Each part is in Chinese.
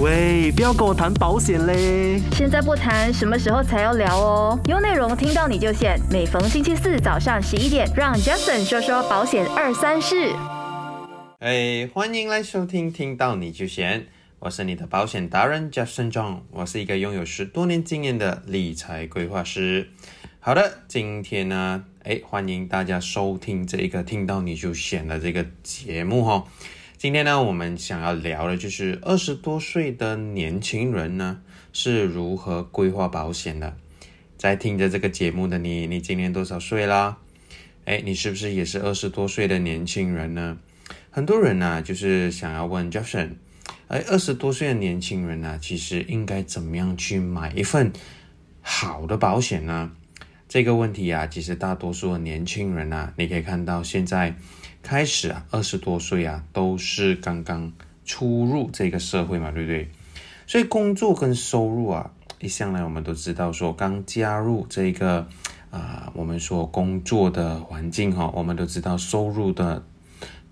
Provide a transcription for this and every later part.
喂，不要跟我谈保险嘞！现在不谈，什么时候才要聊哦？有内容听到你就选。每逢星期四早上十一点，让 Jason 说说保险二三事。哎，欢迎来收听，听到你就选。我是你的保险达人 Jason John，我是一个拥有十多年经验的理财规划师。好的，今天呢，哎，欢迎大家收听这一个听到你就选的这个节目哈。今天呢，我们想要聊的就是二十多岁的年轻人呢是如何规划保险的。在听着这个节目的你，你今年多少岁啦？哎，你是不是也是二十多岁的年轻人呢？很多人呢，就是想要问 Jason，哎，二十多岁的年轻人呢，其实应该怎么样去买一份好的保险呢？这个问题啊，其实大多数的年轻人啊，你可以看到现在。开始啊，二十多岁啊，都是刚刚初入这个社会嘛，对不对？所以工作跟收入啊，一向来我们都知道，说刚加入这个啊，我们说工作的环境哈，我们都知道收入的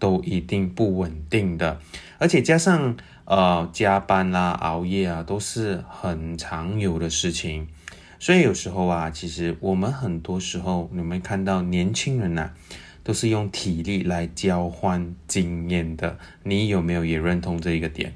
都一定不稳定的，而且加上呃加班啦、熬夜啊，都是很常有的事情。所以有时候啊，其实我们很多时候，你们看到年轻人呐。都是用体力来交换经验的，你有没有也认同这一个点？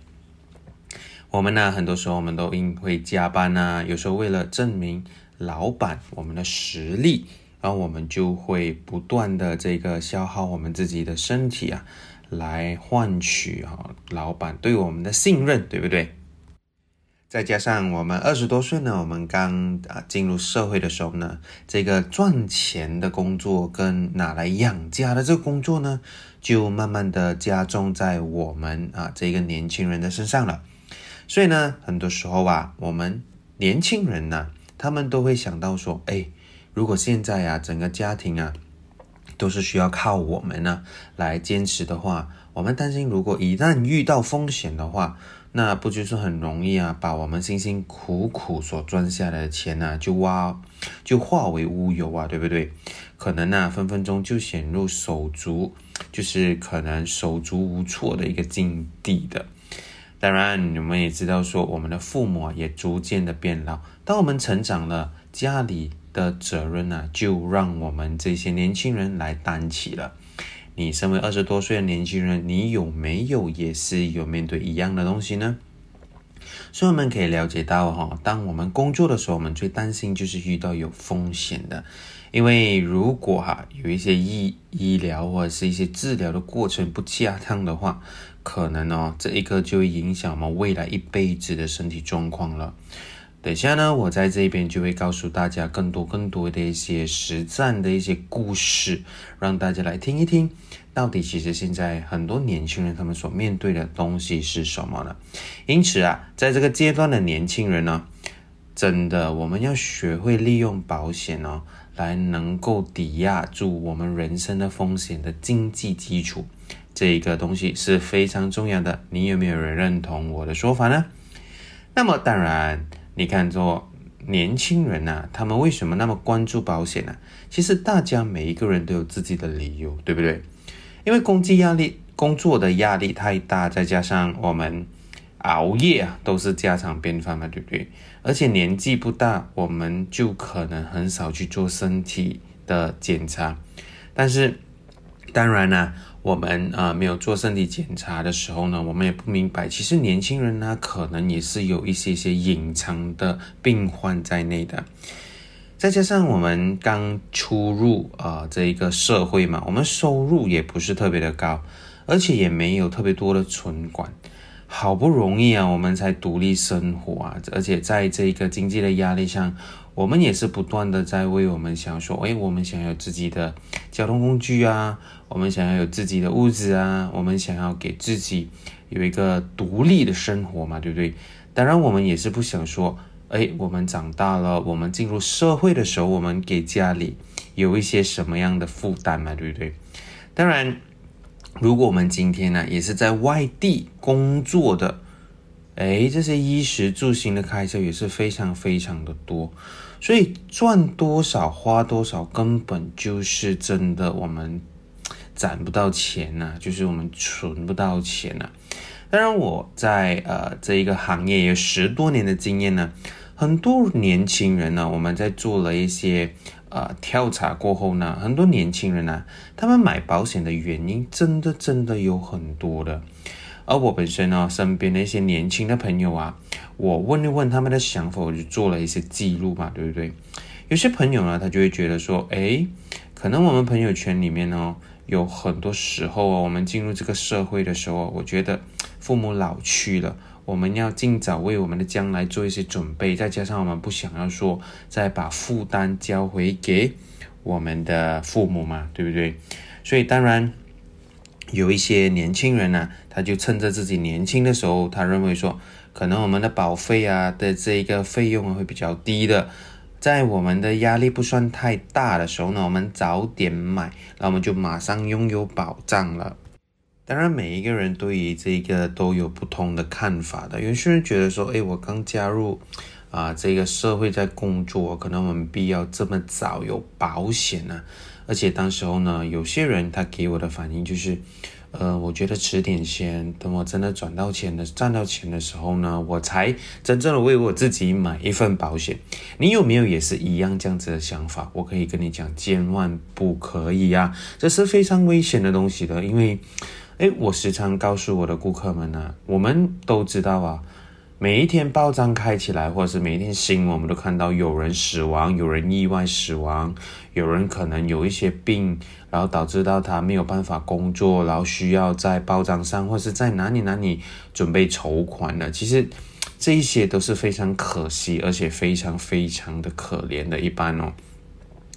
我们呢，很多时候我们都因会加班啊，有时候为了证明老板我们的实力，然后我们就会不断的这个消耗我们自己的身体啊，来换取啊老板对我们的信任，对不对？再加上我们二十多岁呢，我们刚啊进入社会的时候呢，这个赚钱的工作跟拿来养家的这个工作呢，就慢慢的加重在我们啊这个年轻人的身上了。所以呢，很多时候啊，我们年轻人呢，他们都会想到说，哎，如果现在啊整个家庭啊都是需要靠我们呢来坚持的话，我们担心如果一旦遇到风险的话。那不就是很容易啊？把我们辛辛苦苦所赚下来的钱呢，就挖就化为乌有啊，对不对？可能呢，分分钟就陷入手足，就是可能手足无措的一个境地的。当然，你们也知道，说我们的父母也逐渐的变老，当我们成长了，家里的责任呢，就让我们这些年轻人来担起了。你身为二十多岁的年轻人，你有没有也是有面对一样的东西呢？所以我们可以了解到，哈，当我们工作的时候，我们最担心就是遇到有风险的，因为如果哈有一些医医疗或者是一些治疗的过程不恰当的话，可能哦这一个就会影响我们未来一辈子的身体状况了。等下呢，我在这边就会告诉大家更多更多的一些实战的一些故事，让大家来听一听，到底其实现在很多年轻人他们所面对的东西是什么呢？因此啊，在这个阶段的年轻人呢，真的我们要学会利用保险哦，来能够抵押住我们人生的风险的经济基础，这一个东西是非常重要的。你有没有人认同我的说法呢？那么当然。你看，做年轻人呐，他们为什么那么关注保险呢？其实大家每一个人都有自己的理由，对不对？因为工作压力、工作的压力太大，再加上我们熬夜啊，都是家常便饭嘛，对不对？而且年纪不大，我们就可能很少去做身体的检查。但是，当然呢。我们啊没有做身体检查的时候呢，我们也不明白，其实年轻人呢可能也是有一些些隐藏的病患在内的。再加上我们刚出入啊这一个社会嘛，我们收入也不是特别的高，而且也没有特别多的存款。好不容易啊，我们才独立生活啊，而且在这个经济的压力上，我们也是不断的在为我们想说，哎，我们想要自己的交通工具啊，我们想要有自己的屋子啊，我们想要给自己有一个独立的生活嘛，对不对？当然，我们也是不想说，哎，我们长大了，我们进入社会的时候，我们给家里有一些什么样的负担嘛，对不对？当然。如果我们今天呢，也是在外地工作的，哎，这些衣食住行的开销也是非常非常的多，所以赚多少花多少，根本就是真的我们攒不到钱呐，就是我们存不到钱呐。当然，我在呃这一个行业有十多年的经验呢，很多年轻人呢，我们在做了一些呃调查过后呢，很多年轻人呢，他们买保险的原因真的真的有很多的。而我本身呢，身边的一些年轻的朋友啊，我问一问他们的想法，我就做了一些记录嘛，对不对？有些朋友呢，他就会觉得说，哎，可能我们朋友圈里面呢。有很多时候啊，我们进入这个社会的时候，我觉得父母老去了，我们要尽早为我们的将来做一些准备。再加上我们不想要说再把负担交回给我们的父母嘛，对不对？所以当然有一些年轻人呢，他就趁着自己年轻的时候，他认为说，可能我们的保费啊的这一个费用会比较低的。在我们的压力不算太大的时候呢，我们早点买，那我们就马上拥有保障了。当然，每一个人对于这个都有不同的看法的。有些人觉得说，哎，我刚加入啊这个社会在工作，可能我们必要这么早有保险呢？而且当时候呢，有些人他给我的反应就是。呃，我觉得迟点先，等我真的赚到钱的、赚到钱的时候呢，我才真正的为我自己买一份保险。你有没有也是一样这样子的想法？我可以跟你讲，千万不可以啊，这是非常危险的东西的。因为，哎，我时常告诉我的顾客们呢，我们都知道啊。每一天报章开起来，或者是每一天新闻，我们都看到有人死亡，有人意外死亡，有人可能有一些病，然后导致到他没有办法工作，然后需要在报章上或者是在哪里哪里准备筹款的。其实这一些都是非常可惜，而且非常非常的可怜的一般哦。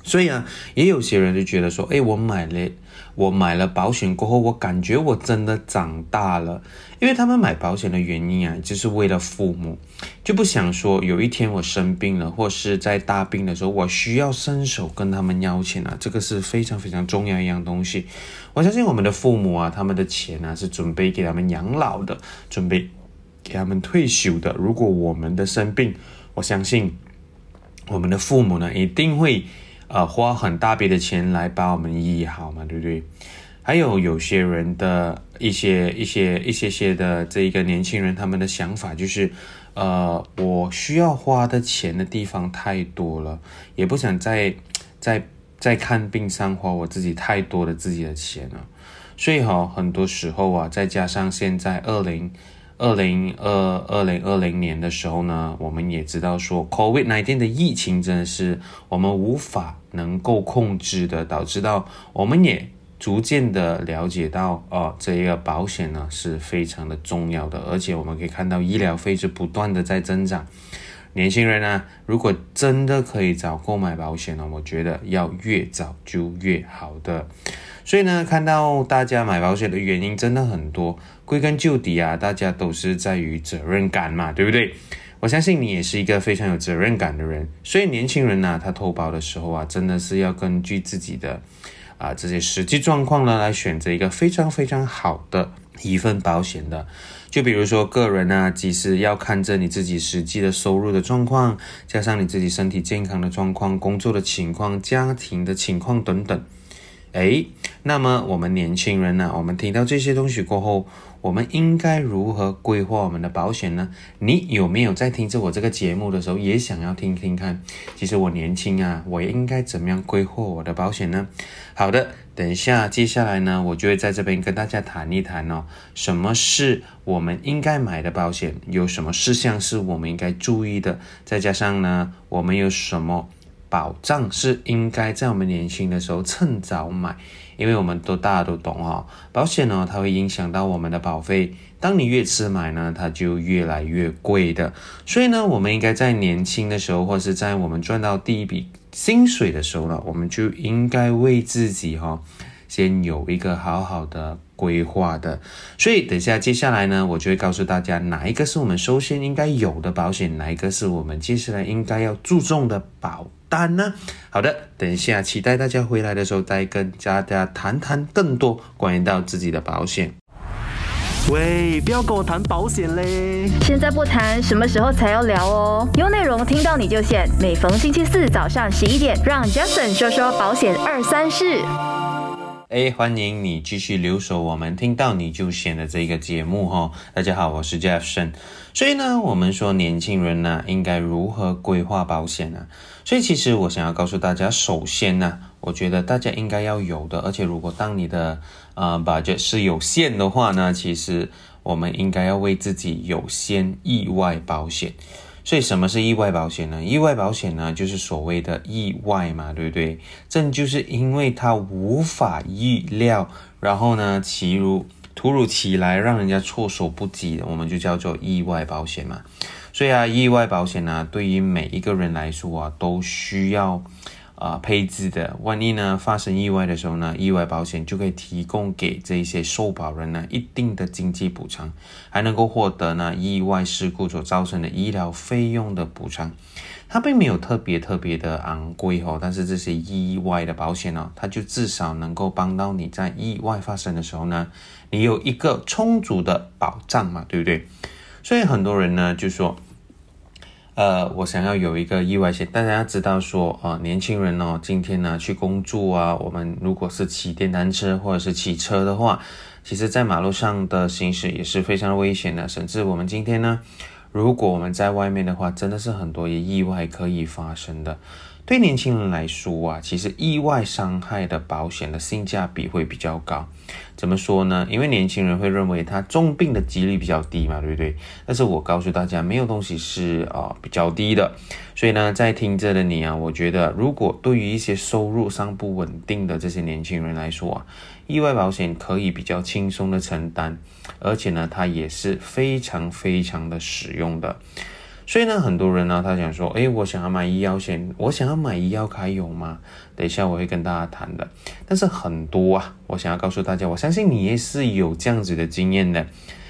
所以啊，也有些人就觉得说，哎，我买了，我买了保险过后，我感觉我真的长大了。因为他们买保险的原因啊，就是为了父母，就不想说有一天我生病了，或是在大病的时候，我需要伸手跟他们要钱啊，这个是非常非常重要一样东西。我相信我们的父母啊，他们的钱呢是准备给他们养老的，准备给他们退休的。如果我们的生病，我相信我们的父母呢一定会。呃，花很大笔的钱来把我们医好嘛，对不对？还有有些人的一些一些一些些的这一个年轻人，他们的想法就是，呃，我需要花的钱的地方太多了，也不想再再再看病上花我自己太多的自己的钱了，所以哈，很多时候啊，再加上现在二零。二零二二零二零年的时候呢，我们也知道说，COVID nineteen 的疫情真的是我们无法能够控制的，导致到我们也逐渐的了解到，哦，这一个保险呢是非常的重要的，而且我们可以看到医疗费是不断的在增长。年轻人呢，如果真的可以早购买保险呢，我觉得要越早就越好的。所以呢，看到大家买保险的原因真的很多，归根究底啊，大家都是在于责任感嘛，对不对？我相信你也是一个非常有责任感的人，所以年轻人呢，他投保的时候啊，真的是要根据自己的啊这些实际状况呢，来选择一个非常非常好的一份保险的。就比如说个人呢，其实要看着你自己实际的收入的状况，加上你自己身体健康的状况、工作的情况、家庭的情况等等。哎，那么我们年轻人呢？我们听到这些东西过后，我们应该如何规划我们的保险呢？你有没有在听着我这个节目的时候，也想要听听看？其实我年轻啊，我应该怎么样规划我的保险呢？好的，等一下，接下来呢，我就会在这边跟大家谈一谈哦，什么是我们应该买的保险？有什么事项是我们应该注意的？再加上呢，我们有什么？保障是应该在我们年轻的时候趁早买，因为我们都大家都懂哈，保险呢它会影响到我们的保费，当你越迟买呢，它就越来越贵的，所以呢，我们应该在年轻的时候，或是在我们赚到第一笔薪水的时候呢，我们就应该为自己哈。先有一个好好的规划的，所以等下接下来呢，我就会告诉大家哪一个是我们首先应该有的保险，哪一个是我们接下来应该要注重的保单呢？好的，等一下期待大家回来的时候再跟大家谈谈更多关于到自己的保险。喂，不要跟我谈保险嘞！现在不谈，什么时候才要聊哦？有内容听到你就现，每逢星期四早上十一点，让 Jason 说说保险二三事。哎，欢迎你继续留守我们听到你就选的这个节目哈。大家好，我是 Jeffson。所以呢，我们说年轻人呢应该如何规划保险呢？所以其实我想要告诉大家，首先呢，我觉得大家应该要有的，而且如果当你的呃 budget 是有限的话呢，其实我们应该要为自己有先意外保险。所以什么是意外保险呢？意外保险呢，就是所谓的意外嘛，对不对？正就是因为它无法预料，然后呢，其如突如其来，让人家措手不及的，我们就叫做意外保险嘛。所以啊，意外保险呢，对于每一个人来说啊，都需要。啊，配置的，万一呢发生意外的时候呢，意外保险就可以提供给这些受保人呢一定的经济补偿，还能够获得呢意外事故所造成的医疗费用的补偿。它并没有特别特别的昂贵哦，但是这些意外的保险呢，它就至少能够帮到你在意外发生的时候呢，你有一个充足的保障嘛，对不对？所以很多人呢就说。呃，我想要有一个意外险。大家要知道说，呃，年轻人呢，今天呢去工作啊，我们如果是骑电单车或者是骑车的话，其实在马路上的行驶也是非常危险的。甚至我们今天呢，如果我们在外面的话，真的是很多意外可以发生的。对年轻人来说啊，其实意外伤害的保险的性价比会比较高。怎么说呢？因为年轻人会认为他重病的几率比较低嘛，对不对？但是我告诉大家，没有东西是啊比较低的。所以呢，在听着的你啊，我觉得如果对于一些收入上不稳定的这些年轻人来说啊，意外保险可以比较轻松的承担，而且呢，它也是非常非常的实用的。所以呢，很多人呢，他想说，诶，我想要买医药险，我想要买医药卡有吗？等一下我会跟大家谈的。但是很多啊，我想要告诉大家，我相信你也是有这样子的经验的。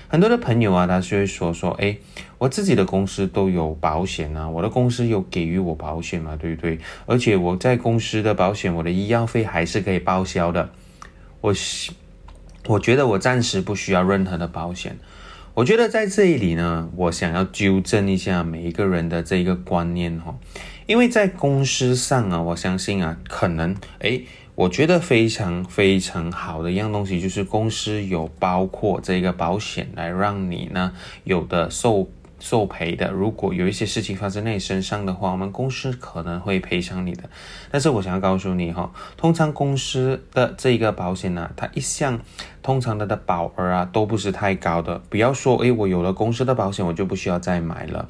很多的朋友啊，他就会说说，诶，我自己的公司都有保险啊，我的公司有给予我保险嘛，对不对？而且我在公司的保险，我的医药费还是可以报销的。我，我觉得我暂时不需要任何的保险。我觉得在这里呢，我想要纠正一下每一个人的这个观念哈，因为在公司上啊，我相信啊，可能诶，我觉得非常非常好的一样东西就是公司有包括这个保险来让你呢有的受。受赔的，如果有一些事情发生在你身上的话，我们公司可能会赔偿你的。但是我想要告诉你哈，通常公司的这个保险呢，它一向通常它的保额啊都不是太高的。不要说诶，我有了公司的保险，我就不需要再买了。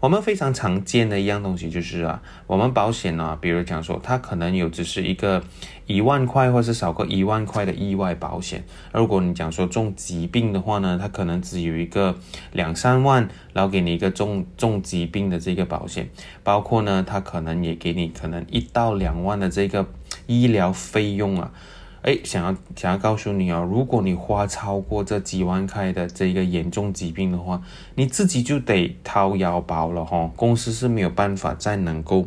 我们非常常见的一样东西就是啊，我们保险呢，比如讲说，它可能有只是一个一万块，或是少过一万块的意外保险。如果你讲说重疾病的话呢，它可能只有一个两三万，然后给你一个重重疾病的这个保险，包括呢，它可能也给你可能一到两万的这个医疗费用啊。哎，想要想要告诉你哦，如果你花超过这几万块的这个严重疾病的话，你自己就得掏腰包了哈。公司是没有办法再能够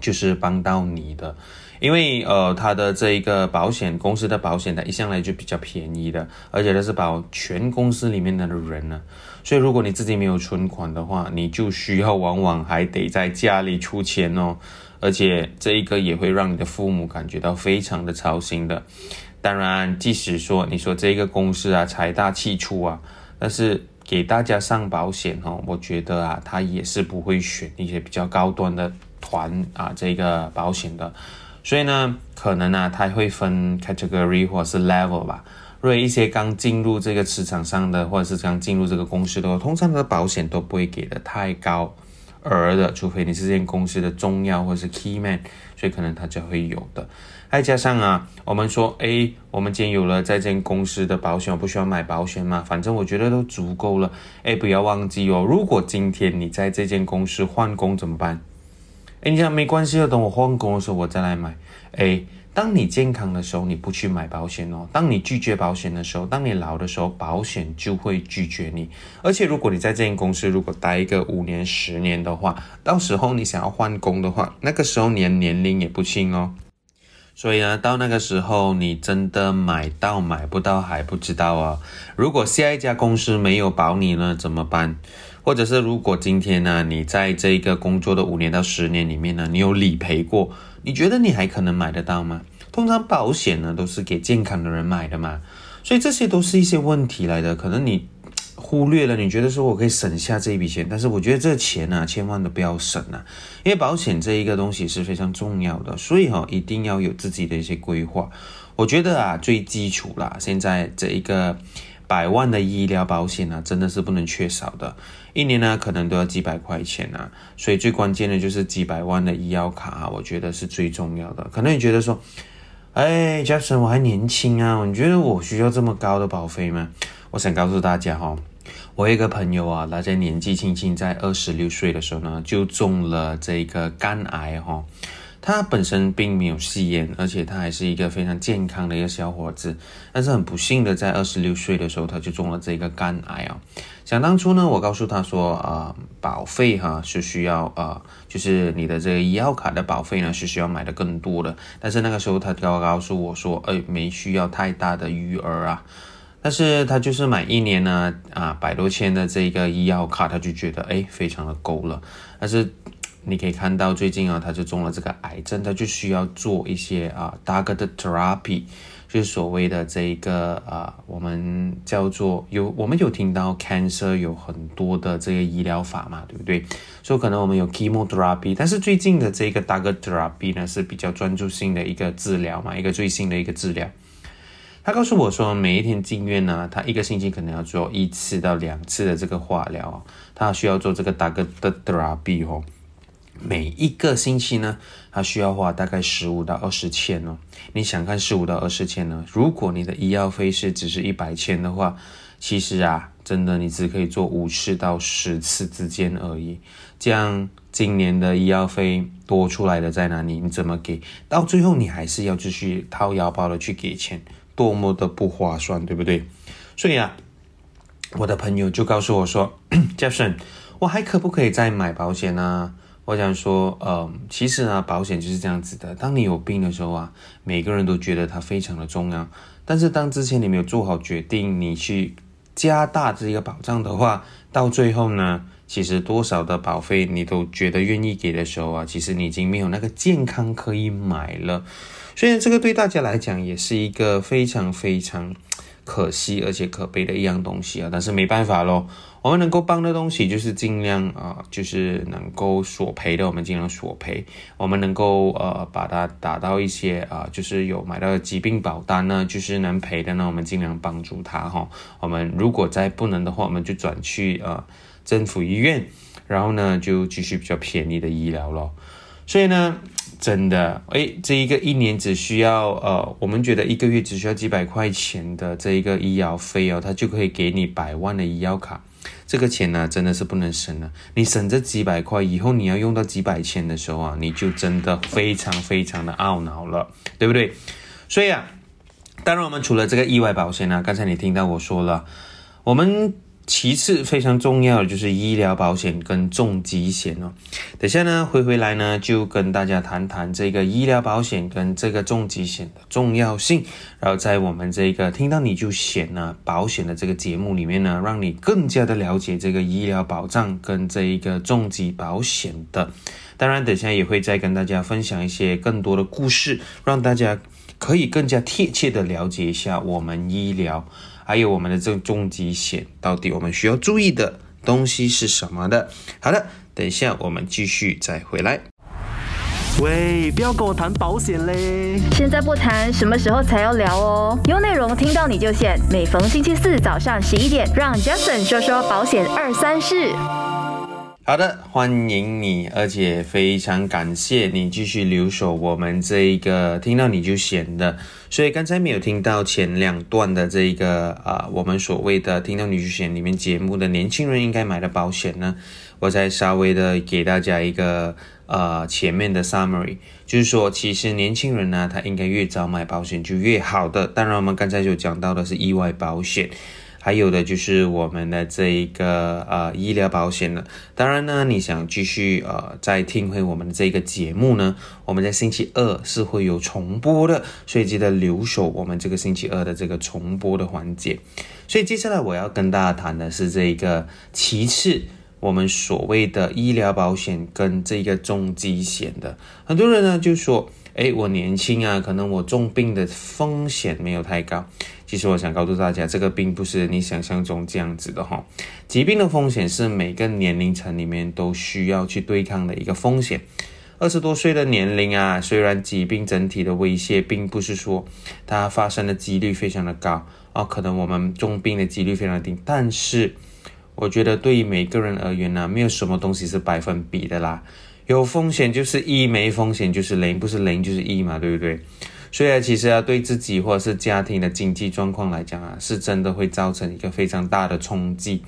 就是帮到你的，因为呃，他的这一个保险公司的保险，它一向来就比较便宜的，而且它是保全公司里面的人呢。所以如果你自己没有存款的话，你就需要往往还得在家里出钱哦。而且这一个也会让你的父母感觉到非常的操心的。当然，即使说你说这个公司啊财大气粗啊，但是给大家上保险哦，我觉得啊，他也是不会选一些比较高端的团啊这个保险的。所以呢，可能呢，他会分 category 或者是 level 吧。如果一些刚进入这个市场上的，或者是刚进入这个公司的话，通常的保险都不会给的太高。而的，除非你是这间公司的重要或者是 key man，所以可能它就会有的。再加上啊，我们说，哎，我们今天有了这间公司的保险，我不需要买保险嘛？反正我觉得都足够了。哎，不要忘记哦，如果今天你在这间公司换工怎么办？哎，你讲没关系的，等我换工的时候我再来买。哎。当你健康的时候，你不去买保险哦；当你拒绝保险的时候，当你老的时候，保险就会拒绝你。而且，如果你在这间公司如果待一个五年、十年的话，到时候你想要换工的话，那个时候你的年龄也不轻哦。所以呢，到那个时候，你真的买到买不到还不知道啊。如果下一家公司没有保你呢，怎么办？或者是如果今天呢，你在这一个工作的五年到十年里面呢，你有理赔过？你觉得你还可能买得到吗？通常保险呢都是给健康的人买的嘛，所以这些都是一些问题来的。可能你忽略了，你觉得说我可以省下这一笔钱，但是我觉得这钱呢，千万都不要省啊，因为保险这一个东西是非常重要的，所以哈，一定要有自己的一些规划。我觉得啊，最基础啦，现在这一个。百万的医疗保险呢，真的是不能缺少的。一年呢，可能都要几百块钱啊，所以最关键的就是几百万的医药卡，我觉得是最重要的。可能你觉得说，哎，Jason，我还年轻啊，你觉得我需要这么高的保费吗？我想告诉大家哈，我有一个朋友啊，他在年纪轻轻，在二十六岁的时候呢，就中了这个肝癌哈。他本身并没有吸烟，而且他还是一个非常健康的一个小伙子。但是很不幸的，在二十六岁的时候，他就中了这个肝癌啊。想当初呢，我告诉他说，啊，保费哈是需要啊，就是你的这个医药卡的保费呢是需要买的更多的。但是那个时候他告告诉我说，哎，没需要太大的余额啊。但是他就是买一年呢，啊，百多千的这个医药卡，他就觉得哎，非常的够了。但是。你可以看到最近啊，他就中了这个癌症，他就需要做一些啊 d a g e r therapy，就是所谓的这一个啊，我们叫做有我们有听到 cancer 有很多的这个医疗法嘛，对不对？所以可能我们有 chemotherapy，但是最近的这个 d a g e r therapy 呢是比较专注性的一个治疗嘛，一个最新的一个治疗。他告诉我说，每一天进院呢，他一个星期可能要做一次到两次的这个化疗，他需要做这个 d a g e r therapy 哦。每一个星期呢，他需要花大概十五到二十千哦。你想看十五到二十千呢？如果你的医药费是只是一百千的话，其实啊，真的你只可以做五次到十次之间而已。这样今年的医药费多出来的在哪里？你怎么给到最后你还是要继续掏腰包的去给钱，多么的不划算，对不对？所以啊，我的朋友就告诉我说，Jason，我还可不可以再买保险呢？我想说，呃，其实呢，保险就是这样子的。当你有病的时候啊，每个人都觉得它非常的重要。但是当之前你没有做好决定，你去加大这个保障的话，到最后呢，其实多少的保费你都觉得愿意给的时候啊，其实你已经没有那个健康可以买了。所以这个对大家来讲也是一个非常非常可惜而且可悲的一样东西啊。但是没办法咯。我们能够帮的东西就是尽量啊，就是能够索赔的，我们尽量索赔。我们能够呃把它打到一些啊，就是有买到疾病保单呢，就是能赔的呢，我们尽量帮助他哈。我们如果再不能的话，我们就转去呃政府医院，然后呢就继续比较便宜的医疗咯。所以呢，真的诶，这一个一年只需要呃，我们觉得一个月只需要几百块钱的这一个医疗费哦，它就可以给你百万的医药卡。这个钱呢，真的是不能省了。你省这几百块，以后你要用到几百千的时候啊，你就真的非常非常的懊恼了，对不对？所以啊，当然我们除了这个意外保险呢，刚才你听到我说了，我们。其次非常重要的就是医疗保险跟重疾险哦。等下呢，回回来呢，就跟大家谈谈这个医疗保险跟这个重疾险的重要性。然后在我们这个听到你就险呢保险的这个节目里面呢，让你更加的了解这个医疗保障跟这一个重疾保险的。当然，等下也会再跟大家分享一些更多的故事，让大家可以更加贴切的了解一下我们医疗。还有我们的这个重疾险，到底我们需要注意的东西是什么的？好的，等一下我们继续再回来。喂，不要跟我谈保险嘞！现在不谈，什么时候才要聊哦？有内容听到你就险，每逢星期四早上十一点，让 Jason 说说保险二三事。好的，欢迎你，而且非常感谢你继续留守我们这一个听到你就险的。所以刚才没有听到前两段的这一个啊，我们所谓的听到你就险里面节目的年轻人应该买的保险呢，我再稍微的给大家一个呃前面的 summary，就是说其实年轻人呢，他应该越早买保险就越好的。当然我们刚才就讲到的是意外保险。还有的就是我们的这一个呃医疗保险了。当然呢，你想继续呃再听回我们的这个节目呢，我们在星期二是会有重播的，所以记得留守我们这个星期二的这个重播的环节。所以接下来我要跟大家谈的是这一个其次，我们所谓的医疗保险跟这个重疾险的，很多人呢就说。诶，我年轻啊，可能我重病的风险没有太高。其实我想告诉大家，这个并不是你想象中这样子的哈。疾病的风险是每个年龄层里面都需要去对抗的一个风险。二十多岁的年龄啊，虽然疾病整体的威胁并不是说它发生的几率非常的高啊，可能我们重病的几率非常低，但是我觉得对于每个人而言呢，没有什么东西是百分比的啦。有风险就是一，没风险就是零，不是零就是一嘛，对不对？所以啊，其实啊，对自己或者是家庭的经济状况来讲啊，是真的会造成一个非常大的冲击。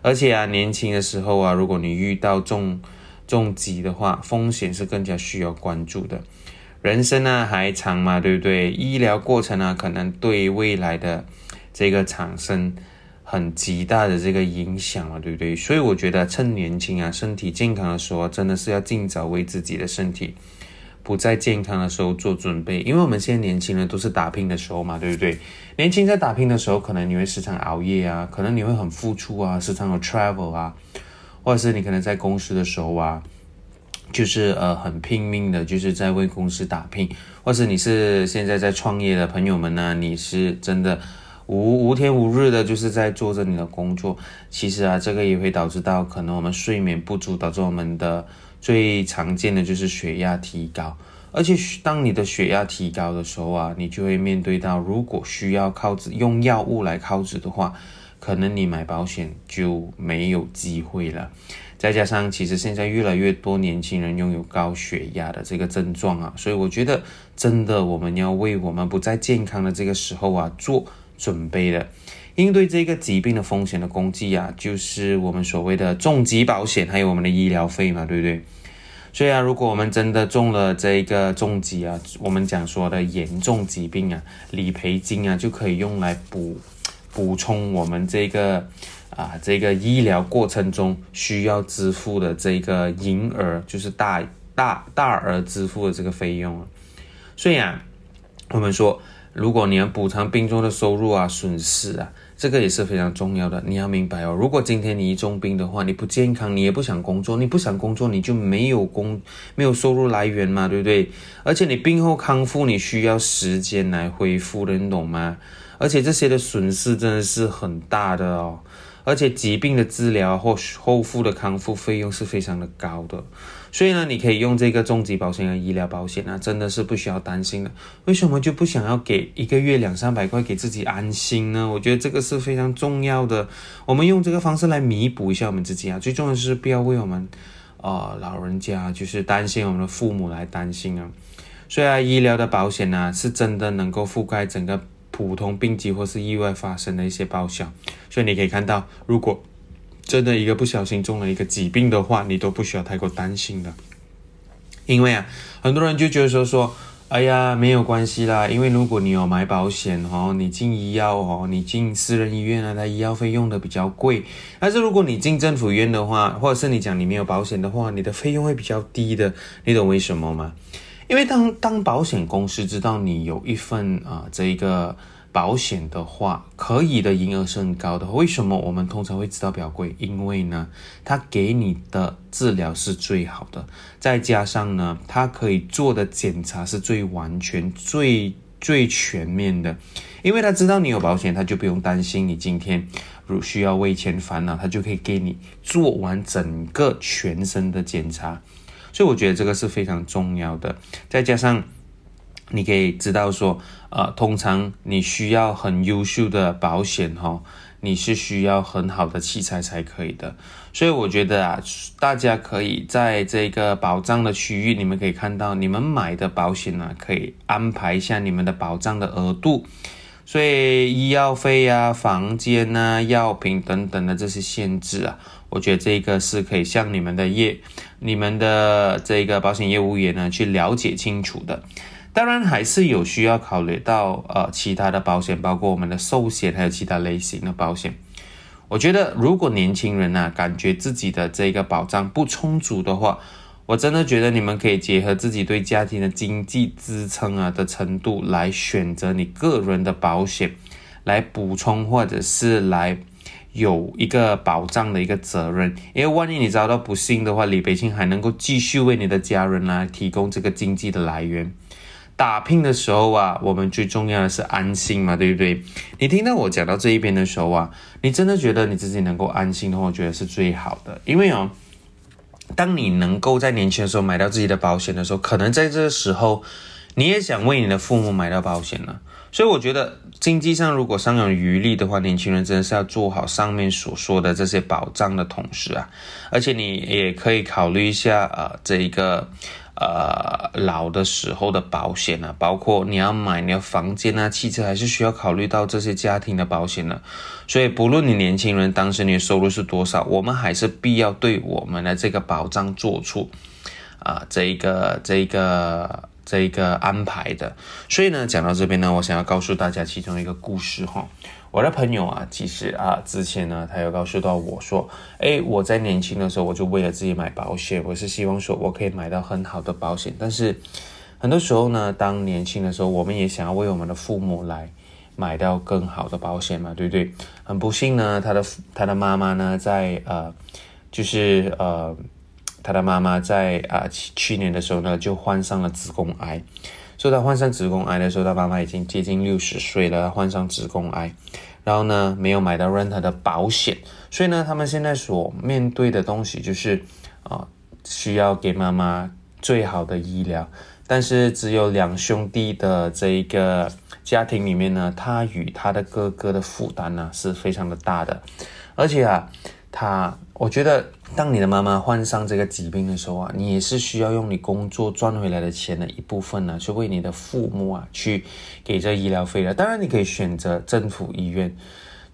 而且啊，年轻的时候啊，如果你遇到重重疾的话，风险是更加需要关注的。人生呢还长嘛，对不对？医疗过程呢，可能对未来的这个产生很极大的这个影响了，对不对？所以我觉得趁年轻啊，身体健康的时候，真的是要尽早为自己的身体不再健康的时候做准备。因为我们现在年轻人都是打拼的时候嘛，对不对？年轻在打拼的时候，可能你会时常熬夜啊，可能你会很付出啊，时常有 travel 啊。或者是你可能在公司的时候啊，就是呃很拼命的，就是在为公司打拼；或者你是现在在创业的朋友们呢，你是真的无无天无日的，就是在做着你的工作。其实啊，这个也会导致到可能我们睡眠不足，导致我们的最常见的就是血压提高。而且当你的血压提高的时候啊，你就会面对到如果需要靠止用药物来靠止的话。可能你买保险就没有机会了，再加上其实现在越来越多年轻人拥有高血压的这个症状啊，所以我觉得真的我们要为我们不再健康的这个时候啊做准备的。应对这个疾病的风险的攻击啊，就是我们所谓的重疾保险，还有我们的医疗费嘛，对不对？所以啊，如果我们真的中了这个重疾啊，我们讲说的严重疾病啊，理赔金啊就可以用来补。补充我们这个啊，这个医疗过程中需要支付的这个银额，就是大大大额支付的这个费用所以啊，我们说，如果你要补偿病中的收入啊、损失啊，这个也是非常重要的。你要明白哦，如果今天你一重病的话，你不健康，你也不想工作，你不想工作，你就没有工没有收入来源嘛，对不对？而且你病后康复，你需要时间来恢复的，你懂吗？而且这些的损失真的是很大的哦，而且疾病的治疗或后复的康复费用是非常的高的，所以呢，你可以用这个重疾保险和医疗保险啊，真的是不需要担心的。为什么就不想要给一个月两三百块给自己安心呢？我觉得这个是非常重要的，我们用这个方式来弥补一下我们自己啊。最重要的是不要为我们啊老人家就是担心我们的父母来担心啊。所以啊，医疗的保险呢，是真的能够覆盖整个。普通病疾或是意外发生的一些报销，所以你可以看到，如果真的一个不小心中了一个疾病的话，你都不需要太过担心的。因为啊，很多人就觉得说说，哎呀，没有关系啦，因为如果你有买保险哦，你进医药哦，你进私人医院啊，它医药费用的比较贵。但是如果你进政府医院的话，或者是你讲你没有保险的话，你的费用会比较低的。你懂为什么吗？因为当当保险公司知道你有一份啊这一个保险的话，可以的银额是很高的。为什么我们通常会知道比较贵？因为呢，它给你的治疗是最好的，再加上呢，它可以做的检查是最完全、最最全面的。因为他知道你有保险，他就不用担心你今天如需要为钱烦恼，他就可以给你做完整个全身的检查。所以我觉得这个是非常重要的，再加上你可以知道说，呃，通常你需要很优秀的保险哈，你是需要很好的器材才可以的。所以我觉得啊，大家可以在这个保障的区域，你们可以看到，你们买的保险呢，可以安排一下你们的保障的额度。所以医药费啊、房间啊、药品等等的这些限制啊。我觉得这个是可以向你们的业、你们的这个保险业务员呢去了解清楚的。当然，还是有需要考虑到呃其他的保险，包括我们的寿险，还有其他类型的保险。我觉得，如果年轻人呢感觉自己的这个保障不充足的话，我真的觉得你们可以结合自己对家庭的经济支撑啊的程度来选择你个人的保险，来补充或者是来。有一个保障的一个责任，因为万一你遭到不幸的话，李北清还能够继续为你的家人来提供这个经济的来源。打拼的时候啊，我们最重要的是安心嘛，对不对？你听到我讲到这一边的时候啊，你真的觉得你自己能够安心的话，我觉得是最好的。因为哦，当你能够在年轻的时候买到自己的保险的时候，可能在这个时候，你也想为你的父母买到保险了。所以我觉得经济上如果尚有余力的话，年轻人真的是要做好上面所说的这些保障的同时啊，而且你也可以考虑一下呃这一个呃老的时候的保险啊，包括你要买你的房间啊、汽车，还是需要考虑到这些家庭的保险的。所以不论你年轻人当时你的收入是多少，我们还是必要对我们的这个保障做出啊这一个这一个。这一个安排的，所以呢，讲到这边呢，我想要告诉大家其中一个故事哈。我的朋友啊，其实啊，之前呢，他有告诉到我说，诶，我在年轻的时候，我就为了自己买保险，我是希望说我可以买到很好的保险。但是很多时候呢，当年轻的时候，我们也想要为我们的父母来买到更好的保险嘛，对不对？很不幸呢，他的他的妈妈呢，在呃，就是呃。他的妈妈在啊去去年的时候呢，就患上了子宫癌。所以他患上子宫癌的时候，他妈妈已经接近六十岁了，患上子宫癌，然后呢没有买到任何的保险，所以呢他们现在所面对的东西就是啊需要给妈妈最好的医疗，但是只有两兄弟的这一个家庭里面呢，他与他的哥哥的负担呢是非常的大的，而且啊他我觉得。当你的妈妈患上这个疾病的时候啊，你也是需要用你工作赚回来的钱的一部分呢，去为你的父母啊去给这医疗费的。当然，你可以选择政府医院，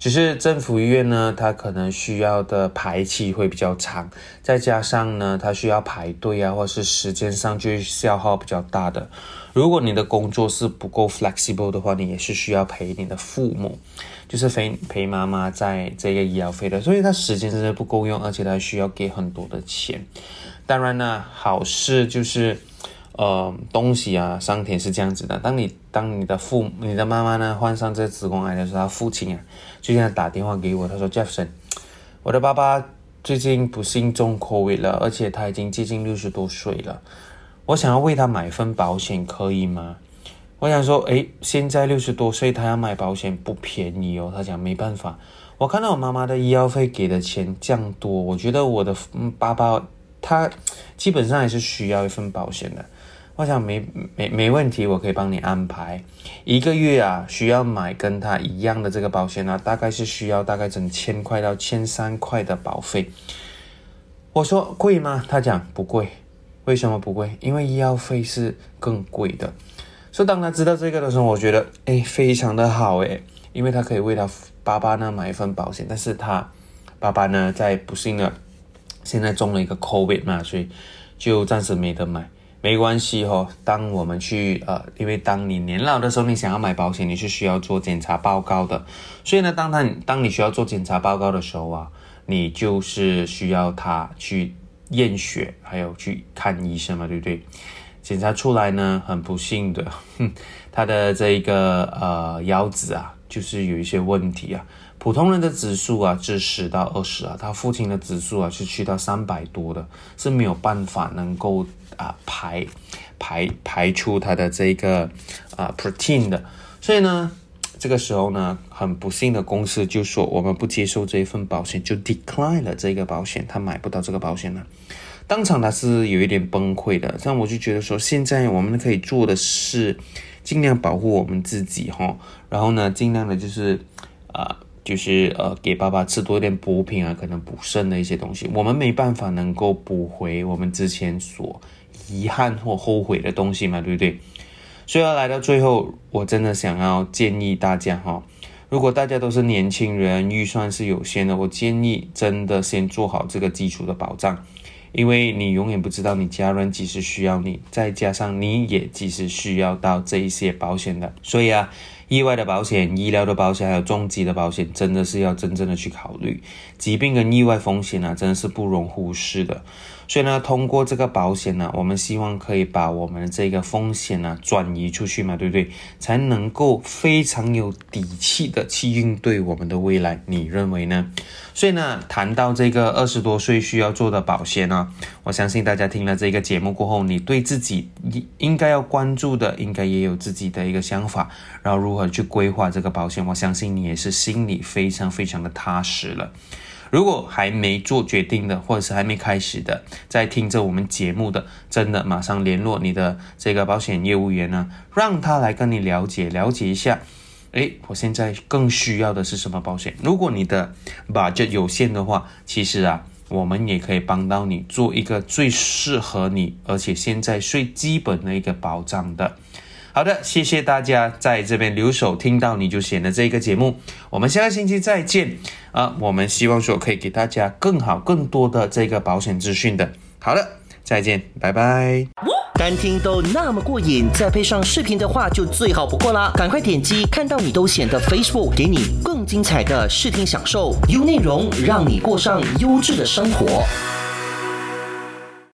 只是政府医院呢，它可能需要的排期会比较长，再加上呢，它需要排队啊，或是时间上就消耗比较大的。如果你的工作是不够 flexible 的话，你也是需要陪你的父母。就是陪陪妈妈在这个医疗费的，所以他时间真的不够用，而且他需要给很多的钱。当然呢，好事就是，呃，东西啊，上天是这样子的。当你当你的父你的妈妈呢患上这子宫癌的时候，他父亲啊就这样打电话给我，他说：“Jefferson，我的爸爸最近不幸中 COVID 了，而且他已经接近六十多岁了，我想要为他买份保险，可以吗？”我想说，诶，现在六十多岁，他要买保险不便宜哦。他讲没办法，我看到我妈妈的医药费给的钱降多，我觉得我的爸爸他基本上也是需要一份保险的。我想没没没问题，我可以帮你安排一个月啊，需要买跟他一样的这个保险啊，大概是需要大概整千块到千三块的保费。我说贵吗？他讲不贵，为什么不贵？因为医药费是更贵的。所以当他知道这个的时候，我觉得哎，非常的好哎，因为他可以为他爸爸呢买一份保险。但是他爸爸呢，在不幸的现在中了一个 COVID 嘛，所以就暂时没得买。没关系哦，当我们去呃，因为当你年老的时候，你想要买保险，你是需要做检查报告的。所以呢，当他当你需要做检查报告的时候啊，你就是需要他去验血，还有去看医生嘛，对不对？检查出来呢，很不幸的，他的这一个呃腰子啊，就是有一些问题啊。普通人的指数啊，是十到二十啊，他父亲的指数啊是去到三百多的，是没有办法能够啊排排排出他的这个啊 protein 的。所以呢，这个时候呢，很不幸的公司就说我们不接受这一份保险，就 decline 了这个保险，他买不到这个保险了。当场他是有一点崩溃的，但我就觉得说，现在我们可以做的是尽量保护我们自己哈，然后呢，尽量的就是啊，就是呃，给爸爸吃多一点补品啊，可能补肾的一些东西，我们没办法能够补回我们之前所遗憾或后悔的东西嘛，对不对？所以要来到最后，我真的想要建议大家哈，如果大家都是年轻人，预算是有限的，我建议真的先做好这个基础的保障。因为你永远不知道你家人几时需要你，再加上你也几时需要到这一些保险的，所以啊，意外的保险、医疗的保险，还有重疾的保险，真的是要真正的去考虑。疾病跟意外风险啊，真的是不容忽视的。所以呢，通过这个保险呢，我们希望可以把我们的这个风险呢转移出去嘛，对不对？才能够非常有底气的去应对我们的未来。你认为呢？所以呢，谈到这个二十多岁需要做的保险呢，我相信大家听了这个节目过后，你对自己应应该要关注的，应该也有自己的一个想法，然后如何去规划这个保险，我相信你也是心里非常非常的踏实了。如果还没做决定的，或者是还没开始的，在听着我们节目的，真的马上联络你的这个保险业务员呢，让他来跟你了解了解一下。诶，我现在更需要的是什么保险？如果你的 budget 有限的话，其实啊，我们也可以帮到你做一个最适合你，而且现在最基本的一个保障的。好的，谢谢大家在这边留守，听到你就选的这个节目，我们下个星期再见啊！我们希望说可以给大家更好、更多的这个保险资讯的。好的，再见，拜拜。单听都那么过瘾，再配上视频的话就最好不过啦！赶快点击看到你都显的 Facebook，给你更精彩的视听享受，优内容让你过上优质的生活。